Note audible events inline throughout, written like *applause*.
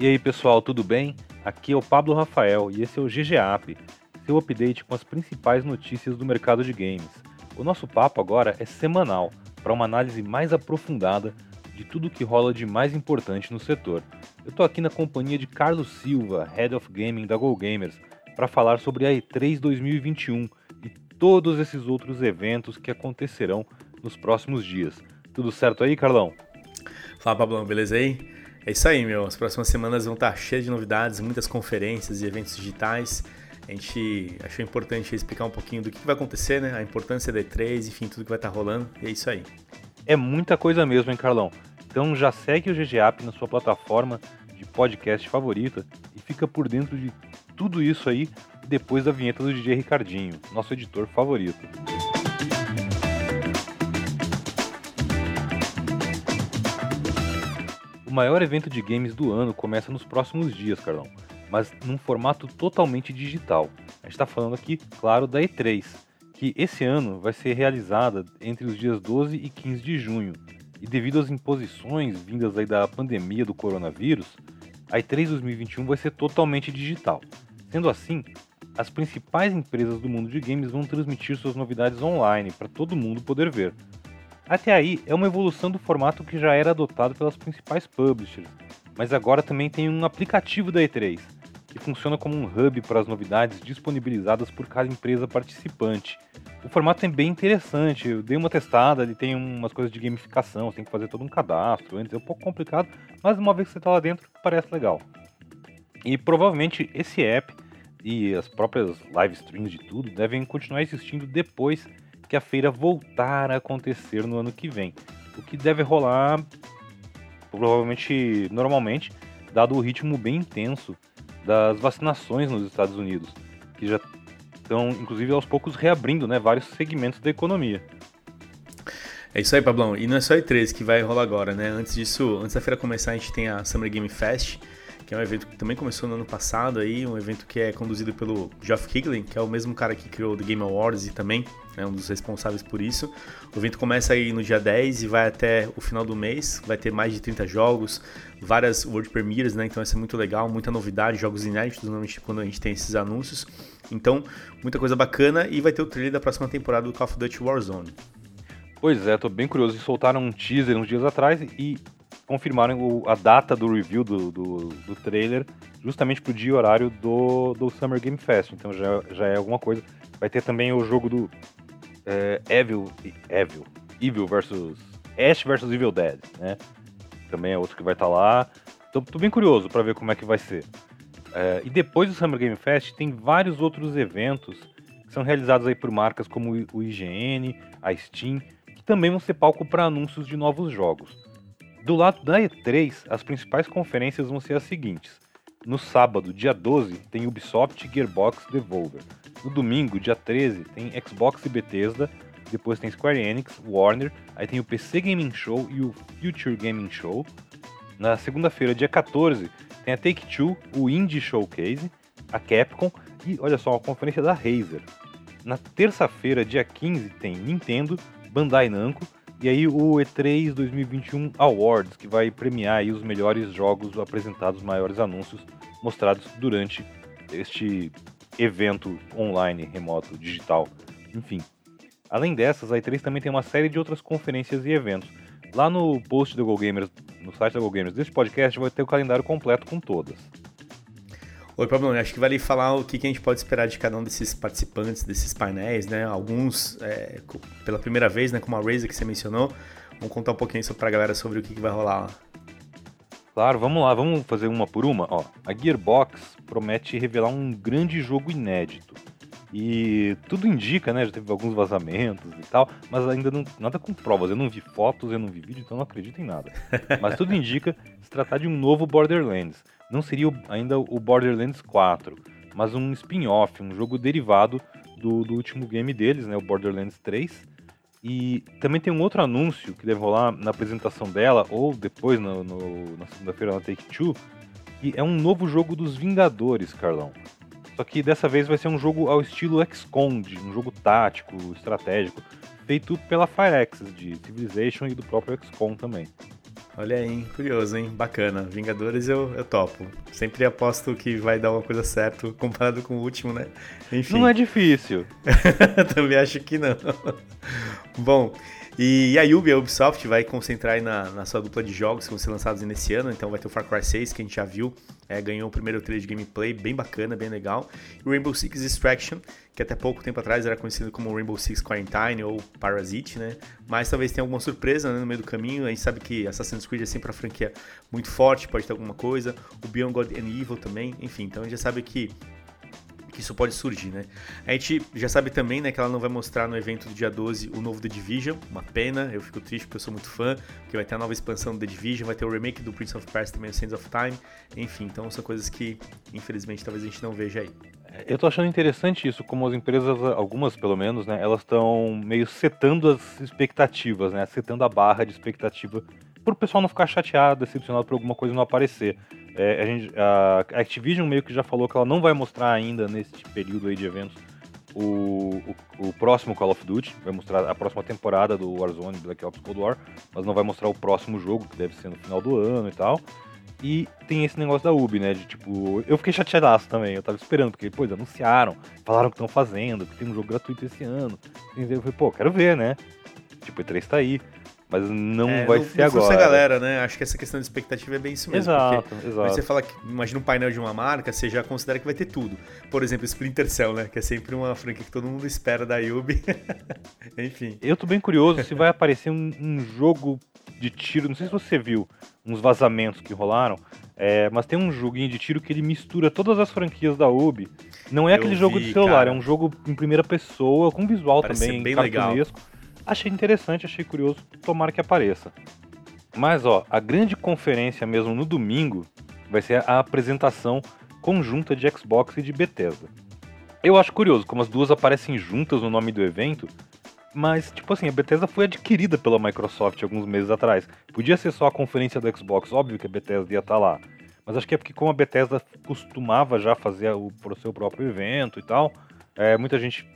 E aí pessoal, tudo bem? Aqui é o Pablo Rafael e esse é o GGAP, seu update com as principais notícias do mercado de games. O nosso papo agora é semanal, para uma análise mais aprofundada de tudo que rola de mais importante no setor. Eu tô aqui na companhia de Carlos Silva, Head of Gaming da Go Gamers, para falar sobre a E3 2021 e todos esses outros eventos que acontecerão nos próximos dias. Tudo certo aí, Carlão? Fala, Pablão, beleza aí? É isso aí, meu. As próximas semanas vão estar cheias de novidades, muitas conferências e eventos digitais. A gente achou importante explicar um pouquinho do que vai acontecer, né? A importância da E3, enfim, tudo que vai estar rolando. E é isso aí. É muita coisa mesmo, hein, Carlão? Então já segue o GGAP na sua plataforma de podcast favorita e fica por dentro de tudo isso aí depois da vinheta do DJ Ricardinho, nosso editor favorito. Maior evento de games do ano começa nos próximos dias, Carlão, mas num formato totalmente digital. A gente está falando aqui, claro, da E3, que esse ano vai ser realizada entre os dias 12 e 15 de junho. E devido às imposições vindas aí da pandemia do coronavírus, a E3 2021 vai ser totalmente digital. Sendo assim, as principais empresas do mundo de games vão transmitir suas novidades online para todo mundo poder ver. Até aí, é uma evolução do formato que já era adotado pelas principais publishers, mas agora também tem um aplicativo da E3, que funciona como um hub para as novidades disponibilizadas por cada empresa participante. O formato é bem interessante, eu dei uma testada, ele tem umas coisas de gamificação, você tem que fazer todo um cadastro, antes é um pouco complicado, mas uma vez que você está lá dentro, parece legal. E provavelmente esse app e as próprias live streams de tudo devem continuar existindo depois que a feira voltar a acontecer no ano que vem. O que deve rolar provavelmente normalmente, dado o ritmo bem intenso das vacinações nos Estados Unidos, que já estão, inclusive, aos poucos reabrindo né, vários segmentos da economia. É isso aí, Pablão. E não é só E3 que vai rolar agora, né? Antes disso, antes da feira começar, a gente tem a Summer Game Fest, que é um evento que também começou no ano passado aí, um evento que é conduzido pelo Geoff Keighley, que é o mesmo cara que criou o The Game Awards e também é um dos responsáveis por isso. O evento começa aí no dia 10 e vai até o final do mês, vai ter mais de 30 jogos, várias World Premieres, né? Então vai ser muito legal, muita novidade, jogos inéditos normalmente quando a gente tem esses anúncios. Então, muita coisa bacana e vai ter o trailer da próxima temporada do Call of Duty Warzone. Pois é, tô bem curioso. Eles soltaram um teaser uns dias atrás e confirmaram o, a data do review do, do, do trailer justamente pro dia e horário do, do Summer Game Fest. Então já, já é alguma coisa. Vai ter também o jogo do é, Evil, Evil, Evil versus Ash versus Evil Dead, né? Também é outro que vai estar tá lá. Tô, tô, bem curioso para ver como é que vai ser. É, e depois do Summer Game Fest tem vários outros eventos que são realizados aí por marcas como o IGN, a Steam, que também vão ser palco para anúncios de novos jogos. Do lado da E3, as principais conferências vão ser as seguintes. No sábado, dia 12, tem Ubisoft, Gearbox, Devolver. No domingo, dia 13, tem Xbox e Bethesda. Depois tem Square Enix, Warner. Aí tem o PC Gaming Show e o Future Gaming Show. Na segunda-feira, dia 14, tem a Take-Two, o Indie Showcase, a Capcom e, olha só, a conferência da Razer. Na terça-feira, dia 15, tem Nintendo, Bandai Namco e aí o E3 2021 Awards, que vai premiar os melhores jogos apresentados, maiores anúncios mostrados durante este evento online, remoto, digital, enfim. Além dessas, a E3 também tem uma série de outras conferências e eventos. Lá no post do GoGamers, no site da GoGamers deste podcast, vai ter o calendário completo com todas. Oi, Pablo, acho que vale falar o que a gente pode esperar de cada um desses participantes, desses painéis, né? Alguns é, pela primeira vez, né? Como a Razer que você mencionou. Vamos contar um pouquinho para a galera sobre o que, vai rolar lá. Claro, vamos lá, vamos fazer uma por uma. Ó, a Gearbox promete revelar um grande jogo inédito. E tudo indica, né? Já teve alguns vazamentos e tal, mas ainda não, nada com provas. Eu não vi fotos, eu não vi vídeo, então não acredito em nada. *laughs* Mas tudo indica se tratar de um novo Borderlands não seria ainda o Borderlands 4, mas um spin-off, um jogo derivado do, do, último game deles, né, o Borderlands 3. E também tem um outro anúncio que deve rolar na apresentação dela, ou depois no, no, na segunda-feira na Take-Two, que é um novo jogo dos Vingadores, Carlão. Só que dessa vez vai ser um jogo ao estilo XCOM, um jogo tático, estratégico, feito pela Firaxis, de Civilization e do próprio XCOM também. Olha aí, hein? curioso, hein? Bacana. Vingadores eu, eu topo. Sempre aposto que vai dar uma coisa certa *laughs* comparado com o último, né? Enfim. Não é difícil. *laughs* Também acho que não. Bom, e a Ubi, a Ubisoft, vai concentrar na, na, sua dupla de jogos que vão ser lançados nesse ano. Então vai ter o Far Cry 6, que a gente já viu, é, ganhou o primeiro trailer de gameplay, bem bacana, bem legal. O Rainbow Six Extraction, que até pouco tempo atrás era conhecido como Rainbow Six Quarantine ou Parasite, né? Mas talvez tenha alguma surpresa né, no meio do caminho. A gente sabe que Assassin's Creed é sempre uma franquia muito forte, pode ter alguma coisa. O Beyond God and Evil também, enfim. Então a gente já sabe que que isso pode surgir, né? A gente já sabe também, né, que ela não vai mostrar no evento do dia 12 o novo The Division, uma pena, eu fico triste porque eu sou muito fã, porque vai ter a nova expansão do The Division, vai ter o remake do Prince of Persia também, o Sands of Time, enfim, então são coisas que, infelizmente, talvez a gente não veja aí. Eu tô achando interessante isso, como as empresas, algumas pelo menos, né, elas estão meio setando as expectativas, né, setando a barra de expectativa para o pessoal não ficar chateado, decepcionado por alguma coisa não aparecer. É, a, gente, a Activision meio que já falou que ela não vai mostrar ainda nesse período aí de eventos o, o, o, próximo Call of Duty, vai mostrar a próxima temporada do Warzone Black Ops Cold War, mas não vai mostrar o próximo jogo, que deve ser no final do ano e tal. E tem esse negócio da Ubi, né? De tipo, eu fiquei chateadaço também, eu tava esperando, porque, pô, anunciaram, falaram que estão fazendo, que tem um jogo gratuito esse ano. Eu falei, pô, quero ver, né? Tipo, E3 tá aí. Mas não é, vai ser agora. a galera, né? Acho que essa questão de expectativa é bem isso mesmo. Exato, exato. Você fala que, imagina um painel de uma marca, você já considera que vai ter tudo. Por exemplo, Splinter Cell, né? Que é sempre uma franquia que todo mundo espera da Yubi. *laughs* Enfim. Eu tô bem curioso se vai aparecer um, um, jogo de tiro. Não sei se você viu uns vazamentos que rolaram. É, mas tem um joguinho de tiro que ele mistura todas as franquias da Ubi. Não é Eu aquele vi, jogo de celular, cara. é um jogo em primeira pessoa, com visual Parece também, bem legal. Achei interessante, achei curioso, tomara que apareça. Mas ó, a grande conferência mesmo no domingo vai ser a apresentação conjunta de Xbox e de Bethesda. Eu acho curioso como as duas aparecem juntas no nome do evento, mas tipo assim, a Bethesda foi adquirida pela Microsoft alguns meses atrás. Podia ser só a conferência do Xbox, óbvio que a Bethesda ia estar tá lá. Mas acho que é porque como a Bethesda costumava já fazer o, o seu próprio evento e tal, é, muita gente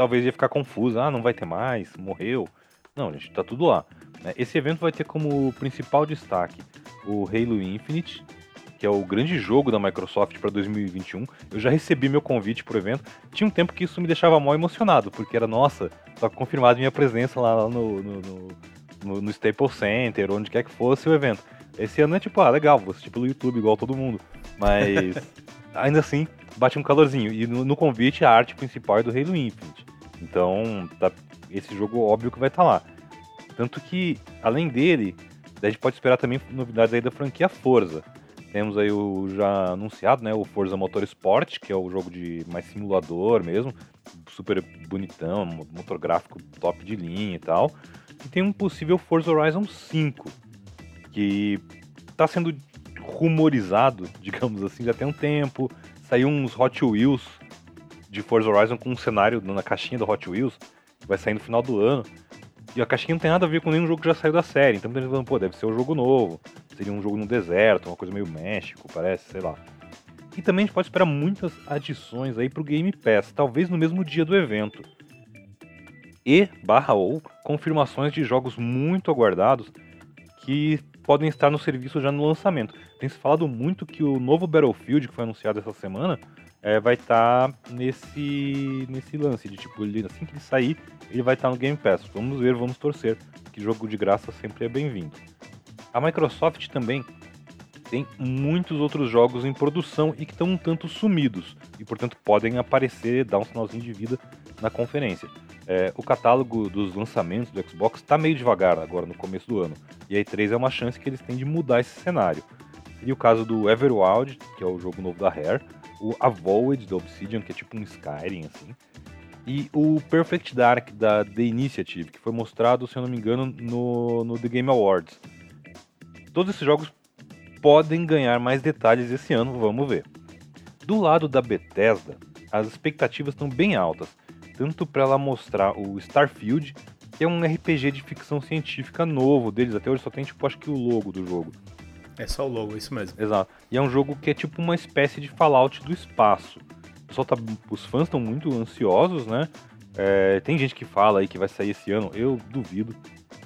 talvez ia ficar confuso. Ah, não vai ter mais, morreu. Não, gente, tá tudo lá. Né? Esse evento vai ter como principal destaque o Halo Infinite, que é o grande jogo da Microsoft para 2021. Eu já recebi meu convite pro evento. Tinha um tempo que isso me deixava mal emocionado, porque era, nossa, só confirmado minha presença lá no, no, no, no Staples Center, onde quer que fosse o evento. Esse ano é tipo, ah, legal, vou assistir pelo YouTube igual todo mundo. Mas *laughs* ainda assim, bate um calorzinho. E no, no convite a arte principal é do Halo Infinite. Então, tá, esse jogo óbvio que vai estar tá lá. Tanto que, além dele, a gente pode esperar também novidades aí da franquia Forza. Temos aí o já anunciado, né, o Forza Motorsport, que é o jogo de mais simulador mesmo, super bonitão, motor gráfico top de linha e tal. E tem um possível Forza Horizon 5, que está sendo rumorizado, *laughs* digamos assim, já tem um tempo. Saiu uns Hot Wheels de Forza Horizon com um cenário na caixinha do Hot Wheels, que vai sair no final do ano. E a caixinha não tem nada a ver com nenhum jogo que já saiu da série. Então gente falando, pô, deve ser um jogo novo. Seria um jogo no deserto, uma coisa meio México, parece, sei lá. E também a gente pode esperar muitas adições aí pro Game Pass, talvez no mesmo dia do evento. E, barra ou, confirmações de jogos muito aguardados que podem estar no serviço já no lançamento. Tem se falado muito que o novo Battlefield, que foi anunciado essa semana, é, vai estar tá nesse, nesse lance de tipo, ele, assim que ele sair, ele vai estar tá no Game Pass. Vamos ver, vamos torcer, que jogo de graça sempre é bem-vindo. A Microsoft também tem muitos outros jogos em produção e que estão um tanto sumidos e, portanto, podem aparecer, dar um sinalzinho de vida na conferência. É, o catálogo dos lançamentos do Xbox está meio devagar agora no começo do ano, e a E3 é uma chance que eles têm de mudar esse cenário. Seria o caso do Everwild, que é o jogo novo da Rare, o Avoid da Obsidian, que é tipo um Skyrim, assim, e o Perfect Dark da The Initiative, que foi mostrado, se eu não me engano, no, no The Game Awards. Todos esses jogos podem ganhar mais detalhes esse ano, vamos ver. Do lado da Bethesda, as expectativas estão bem altas, tanto para ela mostrar o Starfield, que é um RPG de ficção científica novo deles, até hoje só tem tipo acho que o logo do jogo. É só o logo, isso mesmo. Exato. E é um jogo que é tipo uma espécie de Fallout do espaço. O pessoal tá, os fãs estão muito ansiosos, né? É, tem gente que fala aí que vai sair esse ano, eu duvido.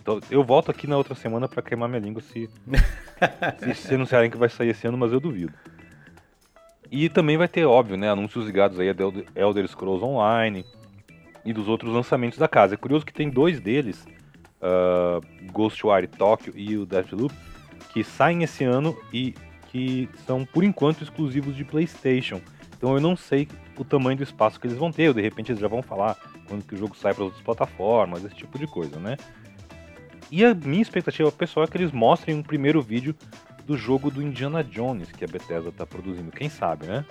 Então, eu volto aqui na outra semana para queimar minha língua se, *laughs* se, se anunciarem que vai sair esse ano, mas eu duvido. E também vai ter, óbvio, né, anúncios ligados aí a Elder Scrolls Online e dos outros lançamentos da casa. É curioso que tem dois deles, uh, Ghostwire Tokyo e o Deathloop, que saem esse ano e que são, por enquanto, exclusivos de PlayStation. Então eu não sei o tamanho do espaço que eles vão ter, ou de repente eles já vão falar quando que o jogo sai para outras plataformas, esse tipo de coisa, né? E a minha expectativa pessoal é que eles mostrem um primeiro vídeo do jogo do Indiana Jones que a Bethesda está produzindo. Quem sabe, né?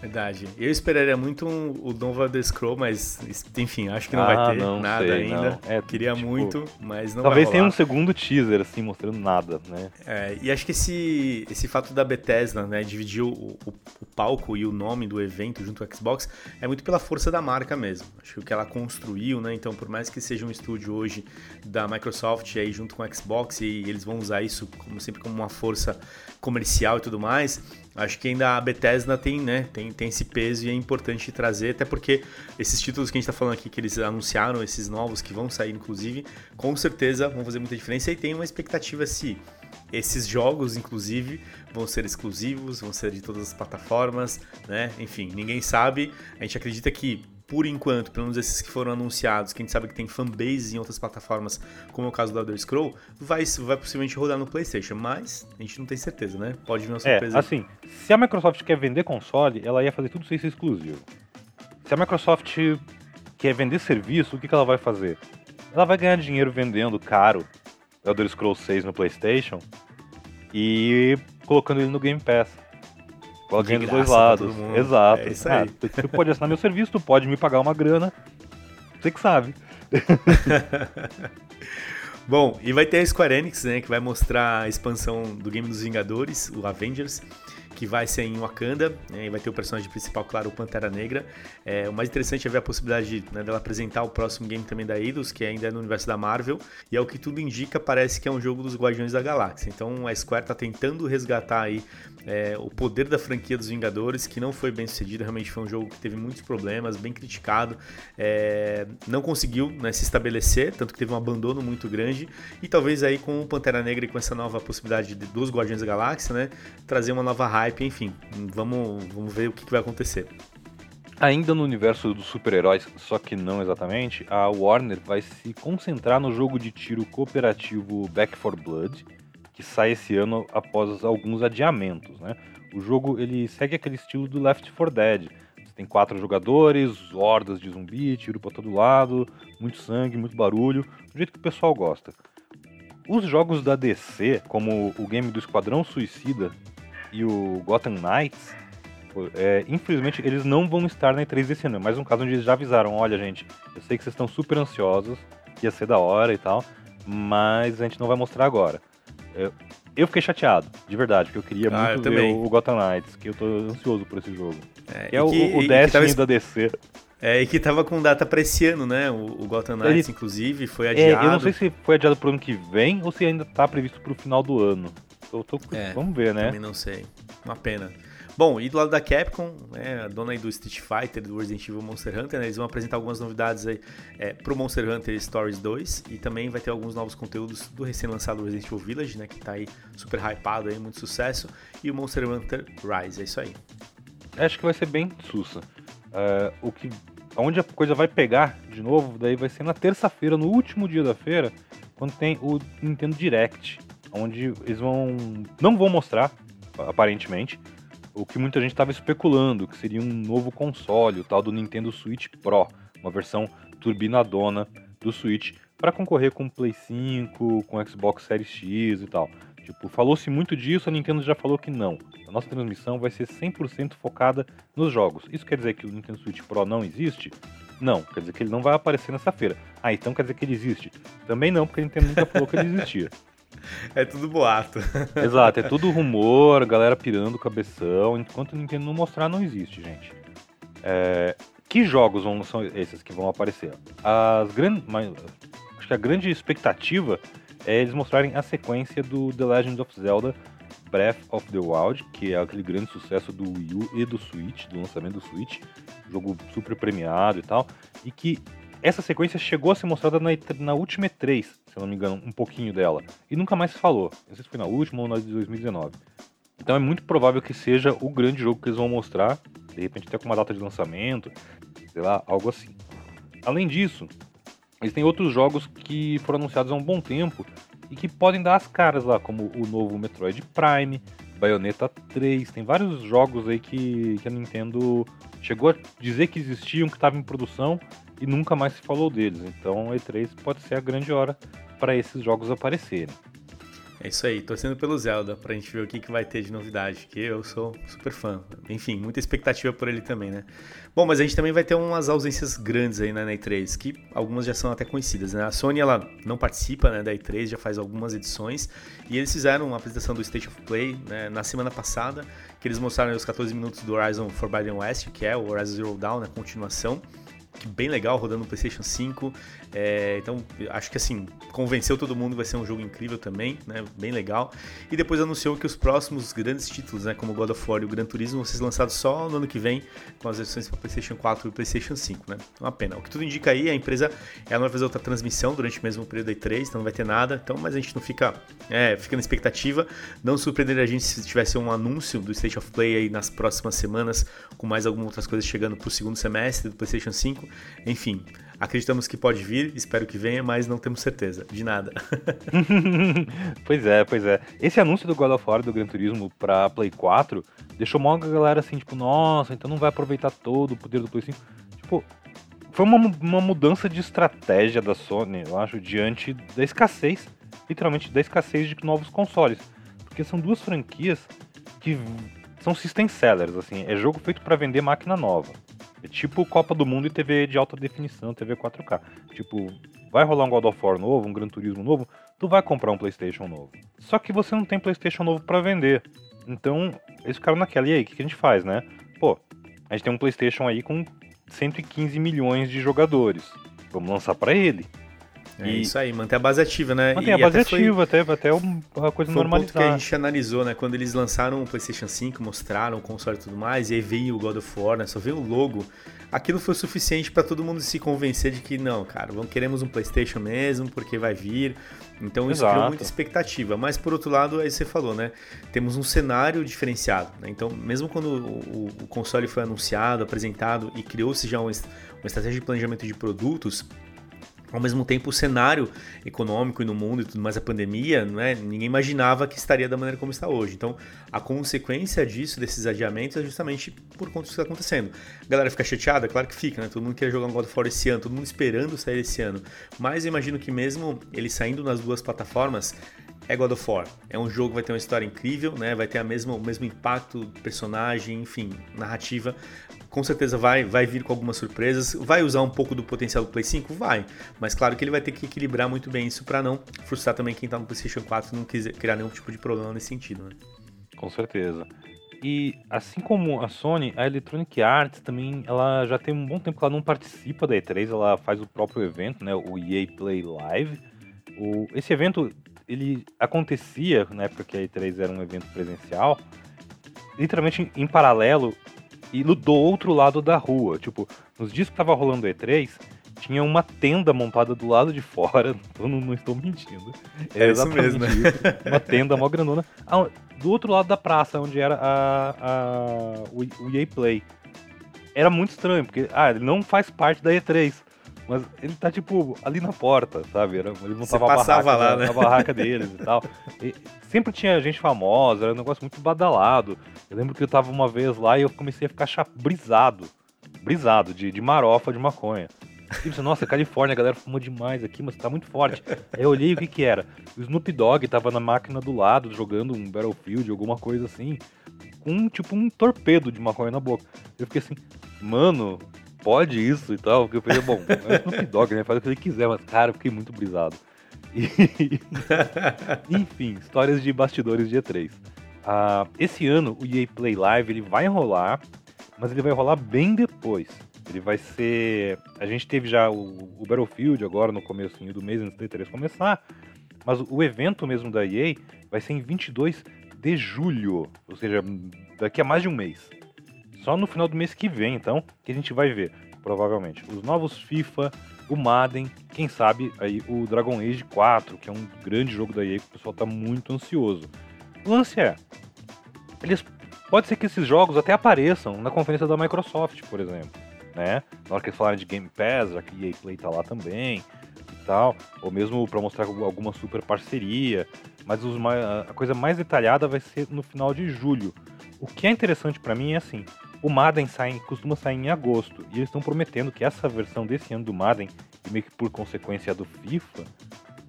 Verdade. Eu esperaria muito um, o Nova The Scroll, mas enfim, acho que não ah, vai ter não nada sei, ainda. Não. É, Queria tipo, muito, mas não Talvez tenha um segundo teaser, assim, mostrando nada, né? É, e acho que esse, esse fato da Bethesda, né, dividir o, o, o, palco e o nome do evento junto ao Xbox é muito pela força da marca mesmo. Acho que o que ela construiu, né? Então, por mais que seja um estúdio hoje da Microsoft aí junto com o Xbox e eles vão usar isso como sempre como uma força comercial e tudo mais, acho que ainda a Bethesda tem, né, tem, tem esse peso e é importante trazer, até porque esses títulos que a gente está falando aqui, que eles anunciaram, esses novos que vão sair, inclusive, com certeza vão fazer muita diferença e tem uma expectativa se esses jogos, inclusive, vão ser exclusivos, vão ser de todas as plataformas, né? Enfim, ninguém sabe. A gente acredita que por enquanto, pelo menos esses que foram anunciados, que a gente sabe que tem fanbase em outras plataformas, como é o caso do Elder Scroll, vai, vai possivelmente rodar no PlayStation, mas a gente não tem certeza, né? Pode vir uma é, surpresa. É, assim, se a Microsoft quer vender console, ela ia fazer tudo isso exclusivo. Se a Microsoft quer vender serviço, o que, que ela vai fazer? Ela vai ganhar dinheiro vendendo caro Elder Scrolls 6 no PlayStation e colocando ele no Game Pass. Alguém dos dois lados. Exato. É isso aí. Ah, tu pode assinar meu serviço, tu pode me pagar uma grana. Você que sabe. *laughs* Bom, e vai ter a Square Enix, né, que vai mostrar a expansão do game dos Vingadores, o Avengers que vai ser em Wakanda, né, e vai ter o personagem principal, claro, o Pantera Negra. É, o mais interessante é ver a possibilidade né, dela apresentar o próximo game também da Eidos, que ainda é no universo da Marvel, e é o que tudo indica, parece que é um jogo dos Guardiões da Galáxia. Então a Square está tentando resgatar aí é, o poder da franquia dos Vingadores, que não foi bem sucedido, realmente foi um jogo que teve muitos problemas, bem criticado, é, não conseguiu né, se estabelecer, tanto que teve um abandono muito grande, e talvez aí com o Pantera Negra e com essa nova possibilidade de, dos Guardiões da Galáxia, né, trazer uma nova hype, enfim, vamos, vamos ver o que, que vai acontecer. Ainda no universo dos super-heróis, só que não exatamente, a Warner vai se concentrar no jogo de tiro cooperativo Back 4 Blood, que sai esse ano após alguns adiamentos, né? O jogo ele segue aquele estilo do Left 4 Dead. Você tem quatro jogadores, hordas de zumbi, tiro para todo lado, muito sangue, muito barulho, do jeito que o pessoal gosta. Os jogos da DC, como o game do Esquadrão Suicida e o Gotham Knights, é, infelizmente eles não vão estar na E3 desse ano. É mais um caso onde eles já avisaram: olha, gente, eu sei que vocês estão super ansiosos, ia ser da hora e tal, mas a gente não vai mostrar agora. Eu, eu fiquei chateado, de verdade, porque eu queria ah, muito eu ver o Gotham Knights, que eu tô ansioso por esse jogo. É, que é o, que, o Destiny tava... da DC. É, e que tava com data pra esse ano, né? O, o Gotham Knights, Ele... inclusive, foi adiado. É, eu não sei se foi adiado pro ano que vem ou se ainda tá previsto pro final do ano. Eu tô... É, Vamos ver, né? Também não sei. Uma pena. Bom, e do lado da Capcom, né, a dona aí do Street Fighter, do Resident Evil Monster Hunter, né, eles vão apresentar algumas novidades aí é, pro Monster Hunter Stories 2 e também vai ter alguns novos conteúdos do recém-lançado Resident Evil Village, né, que tá aí super hypado aí, muito sucesso, e o Monster Hunter Rise, é isso aí. Acho que vai ser bem sussa. Uh, o que, onde a coisa vai pegar de novo, daí vai ser na terça-feira, no último dia da feira, quando tem o Nintendo Direct, onde eles vão não vão mostrar aparentemente o que muita gente estava especulando, que seria um novo console, o tal do Nintendo Switch Pro, uma versão turbinadona do Switch, para concorrer com o Play 5, com o Xbox Series X e tal. Tipo, falou-se muito disso, a Nintendo já falou que não. A nossa transmissão vai ser 100% focada nos jogos. Isso quer dizer que o Nintendo Switch Pro não existe? Não, quer dizer que ele não vai aparecer nessa feira. Ah, então quer dizer que ele existe? Também não, porque a Nintendo nunca falou que ele existia. *laughs* *laughs* É tudo boato. *laughs* Exato, é tudo rumor, galera pirando cabeção. Enquanto o Nintendo não mostrar, não existe, gente. É... Que jogos vão, são esses que vão aparecer? As grandes, acho que a grande expectativa é eles mostrarem a sequência do The Legend of Zelda Breath of the Wild, que é aquele grande sucesso do Wii U e do Switch, do lançamento do Switch, jogo super premiado e tal, e que essa sequência chegou a ser mostrada na, na última E3, se eu não me engano, um pouquinho dela. E nunca mais se falou. Não sei se foi na última ou na de 2019. Então é muito provável que seja o grande jogo que eles vão mostrar. De repente até com uma data de lançamento, sei lá, algo assim. Além disso, eles têm outros jogos que foram anunciados há um bom tempo e que podem dar as caras lá, como o novo Metroid Prime, Bayonetta 3, tem vários jogos aí que, que a Nintendo chegou a dizer que existiam, que estavam em produção e nunca mais se falou deles. Então E3 pode ser a grande hora para esses jogos aparecerem. É isso aí, torcendo pelo Zelda pra gente ver o que, que vai ter de novidade, que eu sou super fã. Enfim, muita expectativa por ele também, né? Bom, mas a gente também vai ter umas ausências grandes aí na E3, que algumas já são até conhecidas, né? A Sony, ela não participa né, da E3, já faz algumas edições, e eles fizeram uma apresentação do State of Play né, na semana passada, que eles mostraram os 14 minutos do Horizon Forbidden West, que é o Horizon Zero Dawn, a continuação, bem legal rodando no PlayStation 5. É, então, acho que assim, convenceu todo mundo, vai ser um jogo incrível também, né? Bem legal. E depois anunciou que os próximos grandes títulos, né, como God of War e o Gran Turismo, vão ser lançados só no ano que vem, com as versões para PlayStation 4 e PlayStation 5, né? Uma pena. O que tudo indica aí, a empresa ela vai fazer outra transmissão durante o mesmo período da E3, então não vai ter nada. Então, mas a gente não fica, é, fica na expectativa. Não surpreenderia a gente se tivesse um anúncio do State of Play aí nas próximas semanas, com mais algumas outras coisas chegando para o segundo semestre do PlayStation 5. Enfim, acreditamos que pode vir, espero que venha, mas não temos certeza de nada. *laughs* pois é, pois é. Esse anúncio do God of War do Gran Turismo para Play 4 deixou uma galera assim, tipo, nossa, então não vai aproveitar todo o poder do Play 5. Tipo, foi uma, uma mudança de estratégia da Sony, eu acho, diante da escassez, literalmente da escassez de novos consoles. Porque são duas franquias que são system sellers, assim, é jogo feito para vender máquina nova. É tipo Copa do Mundo e TV de alta definição, TV 4K. Tipo, vai rolar um God of War novo, um Gran Turismo novo, tu vai comprar um PlayStation novo. Só que você não tem PlayStation novo para vender. Então, eles ficaram naquela. E aí, o que, que a gente faz, né? Pô, a gente tem um PlayStation aí com 115 milhões de jogadores. Vamos lançar para ele. É e... isso aí, manter a base ativa, né? Manter a base até ativa, foi... até, até uma coisa foi normalizada. Um ponto que a gente analisou, né? Quando eles lançaram o PlayStation 5, mostraram o console e tudo mais, e aí veio o God of War, né? Só veio o logo. Aquilo foi suficiente para todo mundo se convencer de que não, cara, vamos, queremos um PlayStation mesmo, porque vai vir. Então isso Exato. criou muita expectativa. Mas por outro lado, aí você falou, né? Temos um cenário diferenciado. Né? Então, mesmo quando o, o, console foi anunciado, apresentado e criou-se já uma, uma estratégia de planejamento de produtos, ao mesmo tempo o cenário econômico e no mundo e tudo mais a pandemia, né, ninguém imaginava que estaria da maneira como está hoje. Então, a consequência disso, desses adiamentos, é justamente por conta do que está acontecendo. A galera fica chateada? Claro que fica, né? Todo mundo quer jogar um God of War esse ano, todo mundo esperando sair esse ano. Mas eu imagino que mesmo ele saindo nas duas plataformas, é God of War. É um jogo que vai ter uma história incrível, né? Vai ter a mesma, o mesmo impacto, personagem, enfim, narrativa com certeza vai, vai vir com algumas surpresas. Vai usar um pouco do potencial do Play 5? Vai. Mas claro que ele vai ter que equilibrar muito bem isso para não frustrar também quem tá no PlayStation 4 e não quiser criar nenhum tipo de problema nesse sentido, né? Com certeza. E assim como a Sony, a Electronic Arts também, ela já tem um bom tempo que ela não participa da E3, ela faz o próprio evento, né, o EA Play Live. O, esse evento, ele acontecia na época que a E3 era um evento presencial, literalmente em paralelo e do outro lado da rua. Tipo, nos dias que tava rolando E3, tinha uma tenda montada do lado de fora. *laughs* Eu não, não estou mentindo. É, é isso mesmo, né? Isso, uma tenda mó grandona. Ah, do outro lado da praça, onde era a, a, o, o EA Play. Era muito estranho, porque ah, ele não faz parte da E3. Mas ele tá, tipo, ali na porta, sabe? Ele não Você tava passava barraca, lá, né? na barraca deles e tal. E sempre tinha gente famosa, era um negócio muito badalado. Eu lembro que eu tava uma vez lá e eu comecei a ficar brisado. Brisado, de, de marofa de maconha. E pensei, nossa, Califórnia, a galera fumou demais aqui, mas tá muito forte. Aí eu olhei o que que era. O Snoop Dogg tava na máquina do lado, jogando um Battlefield, alguma coisa assim, com tipo um torpedo de maconha na boca. Eu fiquei assim, mano, pode isso e tal. Porque eu falei, bom, é Snoop Dogg, né? Faz o que ele quiser, mas, cara, eu fiquei muito brisado. E... *laughs* Enfim, histórias de bastidores de E3. Uh, ah, esse ano, o EA Play Live ele vai rolar, mas ele vai rolar bem depois. Ele vai ser. A gente teve já o, o Battlefield agora no começo do mês, antes da E3 começar. Mas o evento mesmo da EA vai ser em 22 de julho, ou seja, daqui a mais de um mês. Só no final do mês que vem, então, que a gente vai ver, provavelmente, os novos FIFA, o Madden, quem sabe aí o Dragon Age 4, que é um grande jogo da EA que o pessoal tá muito ansioso. O lance é, eles pode ser que esses jogos até apareçam na conferência da Microsoft, por exemplo, né? Na hora que eles falarem de Game Pass, já que EA Play tá lá também e tal, ou mesmo para mostrar alguma super parceria, mas os, a coisa mais detalhada vai ser no final de julho. O que é interessante para mim é assim, o Madden sai, costuma sair em agosto, e eles estão prometendo que essa versão desse ano do Madden, e meio que por consequência do FIFA,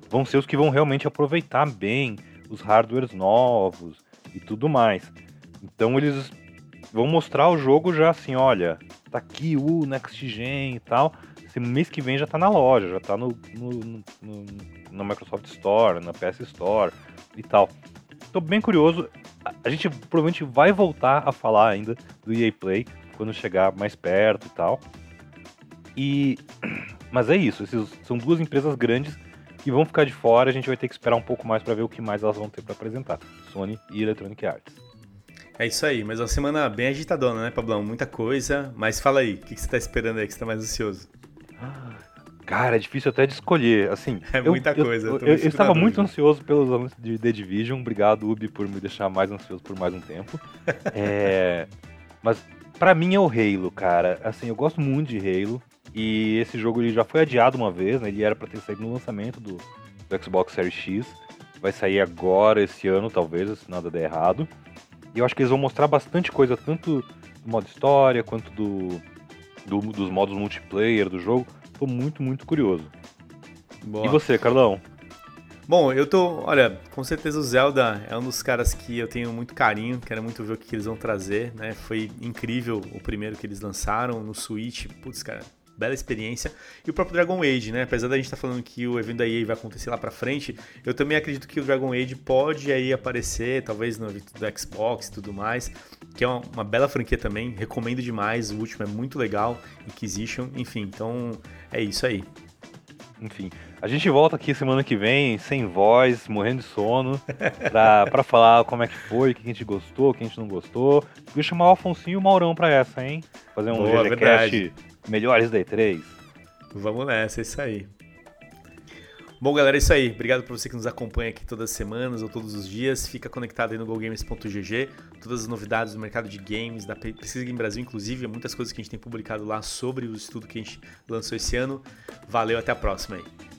vão ser os que vão realmente aproveitar bem os hardwares novos e tudo mais. Então eles vão mostrar o jogo já assim, olha, tá aqui o Next Gen e tal. Esse mês que vem já tá na loja, já tá no, no, no, no Microsoft Store, na PS Store e tal. Tô bem curioso a gente provavelmente vai voltar a falar ainda do EA Play quando chegar mais perto e tal. E *clears throat* mas é isso, esses são duas empresas grandes que vão ficar de fora, a gente vai ter que esperar um pouco mais para ver o que mais elas vão ter para apresentar. Sony e Electronic Arts. É isso aí, mas uma semana bem agitadona, né, Pablão? Muita coisa, mas fala aí, o que, que você tá esperando aí, que você tá mais ansioso? *gasps* Cara, é difícil até de escolher, assim. *laughs* É muita eu, coisa. Eu, eu, eu estava muito ansioso pelos anos de The Division. Obrigado, Ubi, por me deixar mais ansioso por mais um tempo. *laughs* é, mas para mim é o Halo, cara. Assim, eu gosto muito de Halo. E esse jogo ele já foi adiado uma vez, né? Ele era para ter saído no lançamento do, do Xbox Series X. Vai sair agora, esse ano, talvez, se nada der errado. E eu acho que eles vão mostrar bastante coisa, tanto do modo história, quanto do, do dos modos multiplayer do jogo tô muito, muito curioso. Boa. E você, Carlão? Bom, eu tô, olha, com certeza o Zelda é um dos caras que eu tenho muito carinho, quero muito ver o que eles vão trazer, né? Foi incrível o primeiro que eles lançaram no Switch, putz, cara, bela experiência. E o próprio Dragon Age, né? Apesar da gente estar tá falando que o evento da EA vai acontecer lá pra frente, eu também acredito que o Dragon Age pode aí aparecer, talvez no evento do Xbox e tudo mais, que é uma, uma bela franquia também, recomendo demais, o último é muito legal, Inquisition, enfim, então é isso aí. Enfim, a gente volta aqui semana que vem, sem voz, morrendo de sono, pra, pra falar como é que foi, o que a gente gostou, o que a gente não gostou. Vou chamar o Afonso e o Maurão pra essa, hein? Fazer um GGCast melhores da E3. Vamos nessa, é isso aí. Bom, galera, é isso aí. Obrigado por você que nos acompanha aqui todas as semanas ou todos os dias. Fica conectado aí no GoGames.gg. Todas as novidades do mercado de games, da Pesquisa Game Brasil, inclusive, muitas coisas que a gente tem publicado lá sobre o estudo que a gente lançou esse ano. Valeu, até a próxima aí.